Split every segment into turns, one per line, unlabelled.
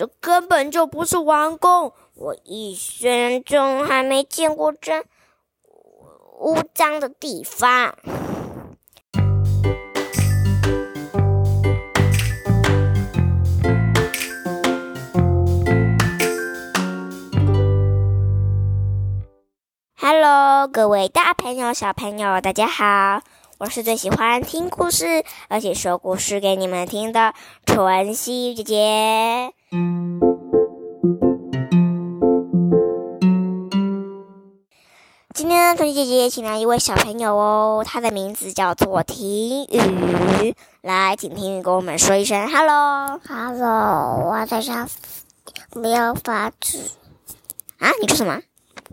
这根本就不是王宫，我一生中还没见过这污脏的地方。Hello，各位大朋友、小朋友，大家好！我是最喜欢听故事，而且说故事给你们听的纯熙姐姐。今天纯熙姐姐请来一位小朋友哦，他的名字叫做婷雨。来，请婷雨跟我们说一声 “hello”，“hello”。
我等下不要发纸
啊！你说什么？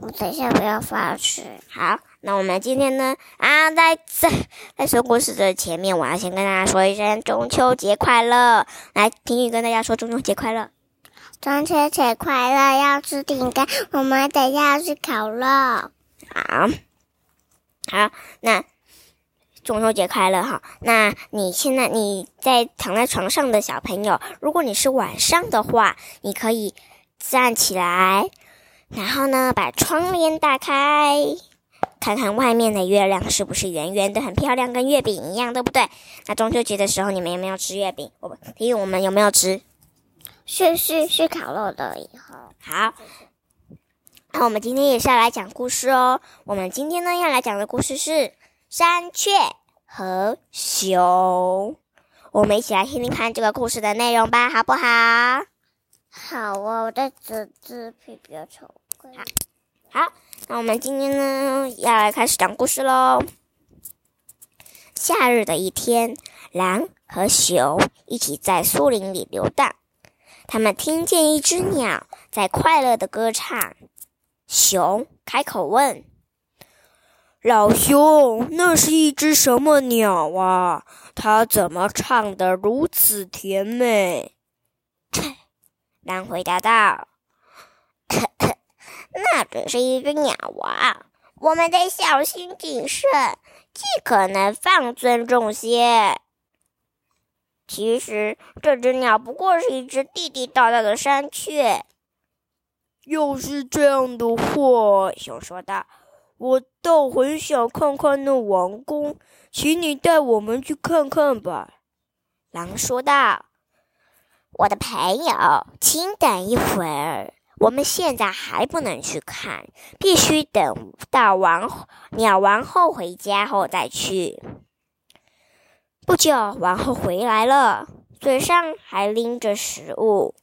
我等下不要发纸。
好。那我们今天呢？啊，在在在说故事的前面，我要先跟大家说一声中秋节快乐。来，婷雨跟大家说中秋节快乐。
中秋节快乐！要吃饼干，我们等下要去烤肉。
好，好，那中秋节快乐哈。那你现在你在躺在床上的小朋友，如果你是晚上的话，你可以站起来，然后呢，把窗帘打开。看看外面的月亮是不是圆圆的，很漂亮，跟月饼一样，对不对？那中秋节的时候，你们有没有吃月饼？我们提醒我们有没有吃？
是是是烤肉的以后。
好，那我们今天也是要来讲故事哦。我们今天呢要来讲的故事是山雀和熊。我们一起来听听看这个故事的内容吧，好不好？
好哦，我的纸纸皮比较丑。
好。好，那我们今天呢要来开始讲故事喽。夏日的一天，狼和熊一起在树林里游荡。他们听见一只鸟在快乐的歌唱。熊开口问：“老兄，那是一只什么鸟啊？它怎么唱得如此甜美？”切，狼回答道。那只是一只鸟啊！我们得小心谨慎，尽可能放尊重些。其实这只鸟不过是一只地地道道的山雀。要是这样的话，熊说道：“我倒很想看看那王宫，请你带我们去看看吧。”狼说道：“我的朋友，请等一会儿。”我们现在还不能去看，必须等到王鸟王后回家后再去。不久，王后回来了，嘴上还拎着食物。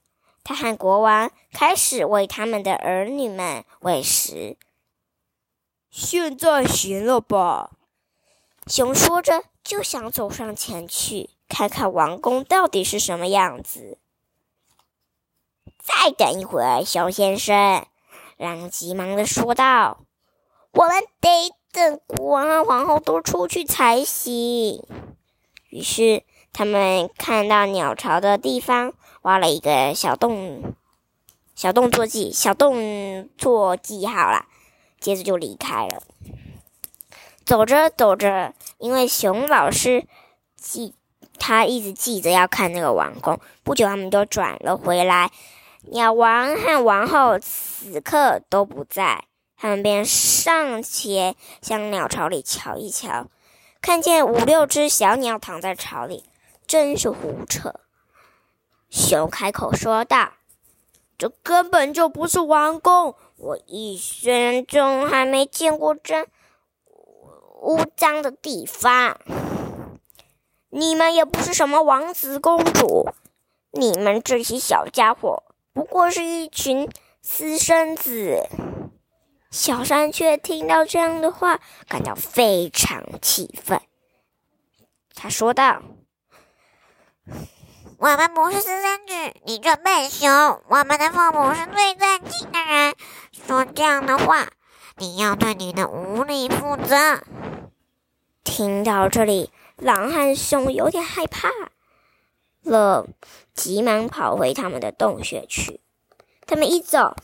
她和国王开始为他们的儿女们喂食。现在行了吧？熊说着，就想走上前去，看看王宫到底是什么样子。再等一会儿，熊先生，狼急忙的说道：“我们得等国王和皇后都出去才行。”于是，他们看到鸟巢的地方，挖了一个小洞，小洞做记，小洞做记号了。接着就离开了。走着走着，因为熊老师记，他一直记着要看那个王宫。不久，他们就转了回来。鸟王和王后此刻都不在，他们便上前向鸟巢里瞧一瞧，看见五六只小鸟躺在巢里，真是胡扯。熊开口说道：“这根本就不是王宫，我一生中还没见过这污脏的地方。你们也不是什么王子公主，你们这些小家伙。”不过是一群私生子。小山雀听到这样的话，感到非常气愤。他说道：“
我们不是私生子，你这笨熊！我们的父母是最尊敬的人，说这样的话，你要对你的无礼负责。”
听到这里，狼和熊有点害怕。了急忙跑回他们的洞穴去。他们一走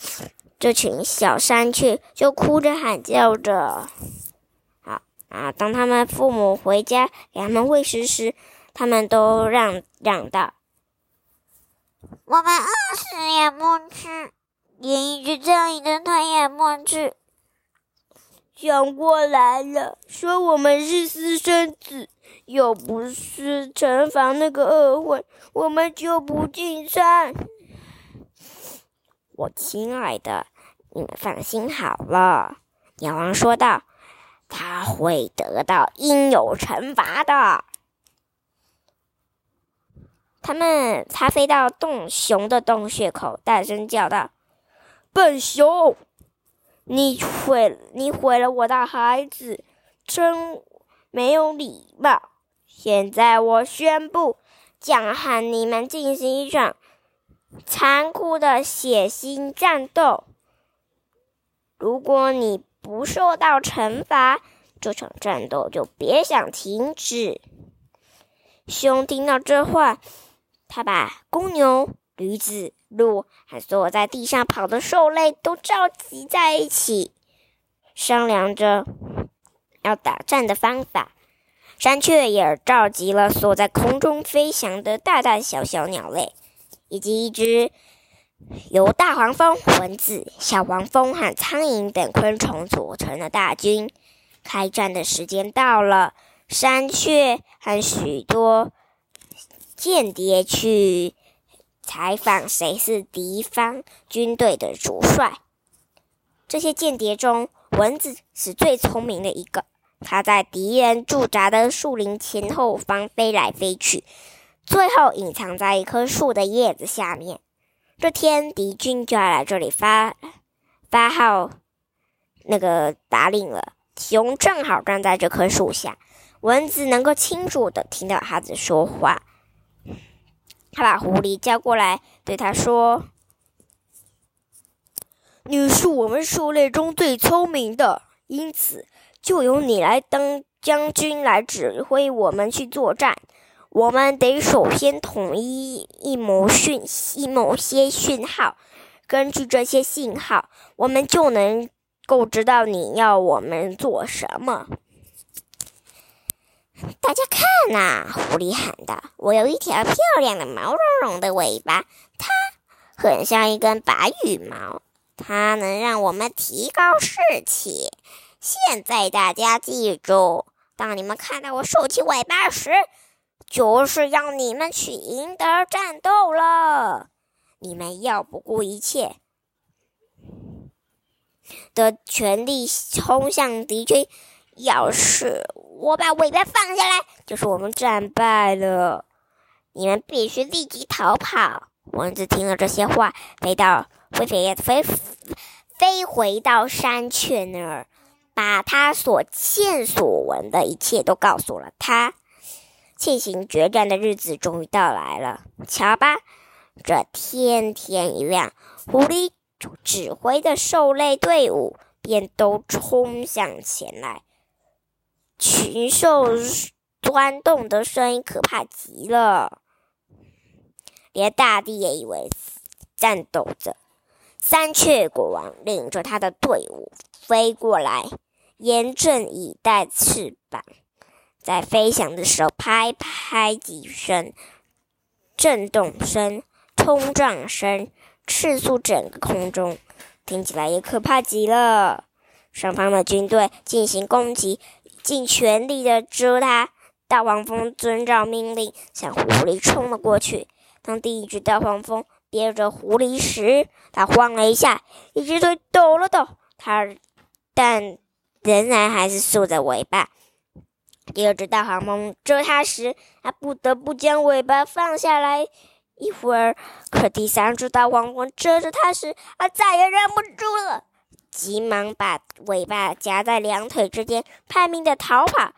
这群小山雀就哭着喊叫着。好啊当他们父母回家给他们喂食时他们都嚷嚷道。
我们饿死
也不吃连一只苍蝇的腿也不吃。想过来了，说我们是私生子，又不是城防那个恶混，我们就不进山。我亲爱的，你们放心好了。鸟王说道：“他会得到应有惩罚的。”他们他飞到洞熊的洞穴口，大声叫道：“笨熊！”你毁你毁了我的孩子，真没有礼貌！现在我宣布，将和你们进行一场残酷的血腥战斗。如果你不受到惩罚，这场战斗就别想停止。熊听到这话，他把公牛。驴子、鹿和所有在地上跑的兽类都召集在一起，商量着 要打战的方法。山雀也召集了所有在空中飞翔的大大小小鸟类，以及一只由大黄蜂、蚊子、小黄蜂和苍蝇等昆虫组成的大军。开战的时间到了，山雀和许多间谍去。采访谁是敌方军队的主帅？这些间谍中，蚊子是最聪明的一个。它在敌人驻扎的树林前后方飞来飞去，最后隐藏在一棵树的叶子下面。这天，敌军就要来这里发发号那个打令了。熊正好站在这棵树下，蚊子能够清楚的听到它在说话。他把狐狸叫过来，对他说：“你是我们兽类中最聪明的，因此就由你来当将军，来指挥我们去作战。我们得首先统一一某讯一某些讯号，根据这些信号，我们就能够知道你要我们做什么。”大家看呐！狐狸喊道：“我有一条漂亮的毛茸茸的尾巴，它很像一根白羽毛，它能让我们提高士气。现在大家记住，当你们看到我竖起尾巴时，就是要你们去赢得战斗了。你们要不顾一切的全力冲向敌军。要是……”我把尾巴放下来，就是我们战败了。你们必须立即逃跑。蚊子听了这些话，飞到飞飞飞飞回到山雀那儿，把他所见所闻的一切都告诉了他。进行决战的日子终于到来了。瞧吧，这天天一亮，狐狸指挥的兽类队伍便都冲向前来。群兽钻洞的声音可怕极了，连大地也以为颤抖着。三雀国王领着他的队伍飞过来，严阵以待，翅膀在飞翔的时候拍拍几声，震动声、冲撞声赤速整个空中，听起来也可怕极了。双方的军队进行攻击。尽全力的蛰它，大黄蜂遵照命令向狐狸冲了过去。当第一只大黄蜂憋着狐狸时，它晃了一下，一只腿抖了抖，它但仍然还是竖着尾巴。第二只大黄蜂蛰它时，它不得不将尾巴放下来一会儿。可第三只大黄蜂蛰着它时，它再也忍不住了。急忙把尾巴夹在两腿之间，拼命的逃跑。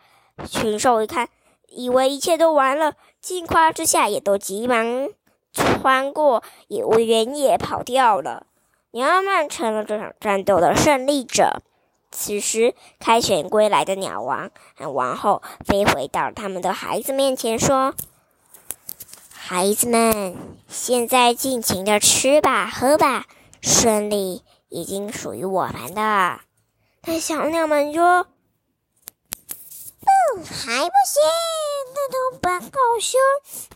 群兽一看，以为一切都完了，惊慌之下也都急忙穿过野原野跑掉了。鸟们成了这场战斗的胜利者。此时，凯旋归来的鸟王和王后飞回到他们的孩子面前，说：“孩子们，现在尽情的吃吧，喝吧，顺利。”已经属于我们的，但小鸟们说：“
嗯，还不行。那头白狗熊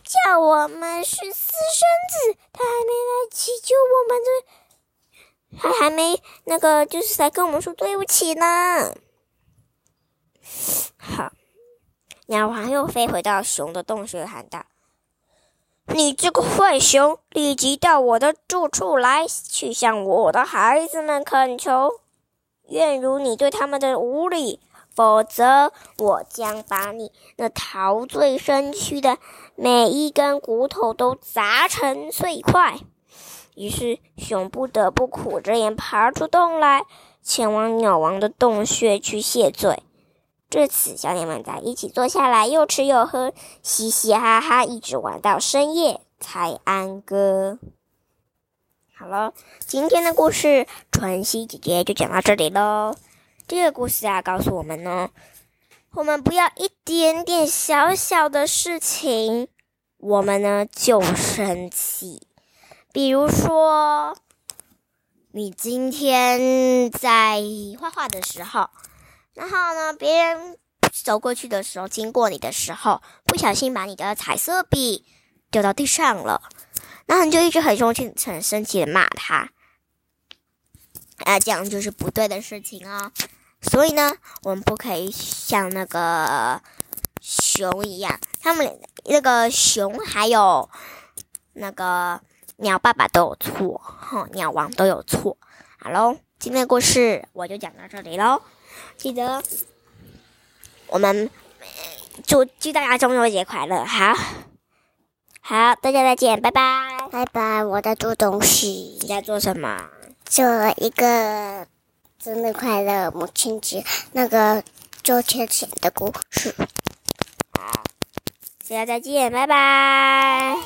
叫我们是私生子，他还没来祈求我们的，
他还没那个，就是来跟我们说对不起呢。”好，鸟王又飞回到熊的洞穴，喊道：“你这个坏熊，立即到我的住处来，去向我的孩子们恳求，愿如你对他们的无礼。”否则，我将把你那陶醉身躯的每一根骨头都砸成碎块。于是，熊不得不苦着脸爬出洞来，前往鸟王的洞穴去谢罪。这次，小鸟们在一起坐下来，又吃又喝，嘻嘻哈哈，一直玩到深夜才安歌。好了，今天的故事，春熙姐姐就讲到这里喽。这个故事啊，告诉我们呢，我们不要一点点小小的事情，我们呢就生气。比如说，你今天在画画的时候，然后呢，别人走过去的时候，经过你的时候，不小心把你的彩色笔丢到地上了，然后你就一直很生气、很生气的骂他，啊，这样就是不对的事情哦。所以呢，我们不可以像那个熊一样，他们那个熊还有那个鸟爸爸都有错，哈，鸟王都有错。好喽，今天的故事我就讲到这里喽。记得我们祝祝大家中秋节快乐，好，好，大家再见，拜拜，
拜拜。我在做东西，
你在做什么？
做一个。生日快乐，母亲节那个周天前的故事。
好，大家再见，拜拜。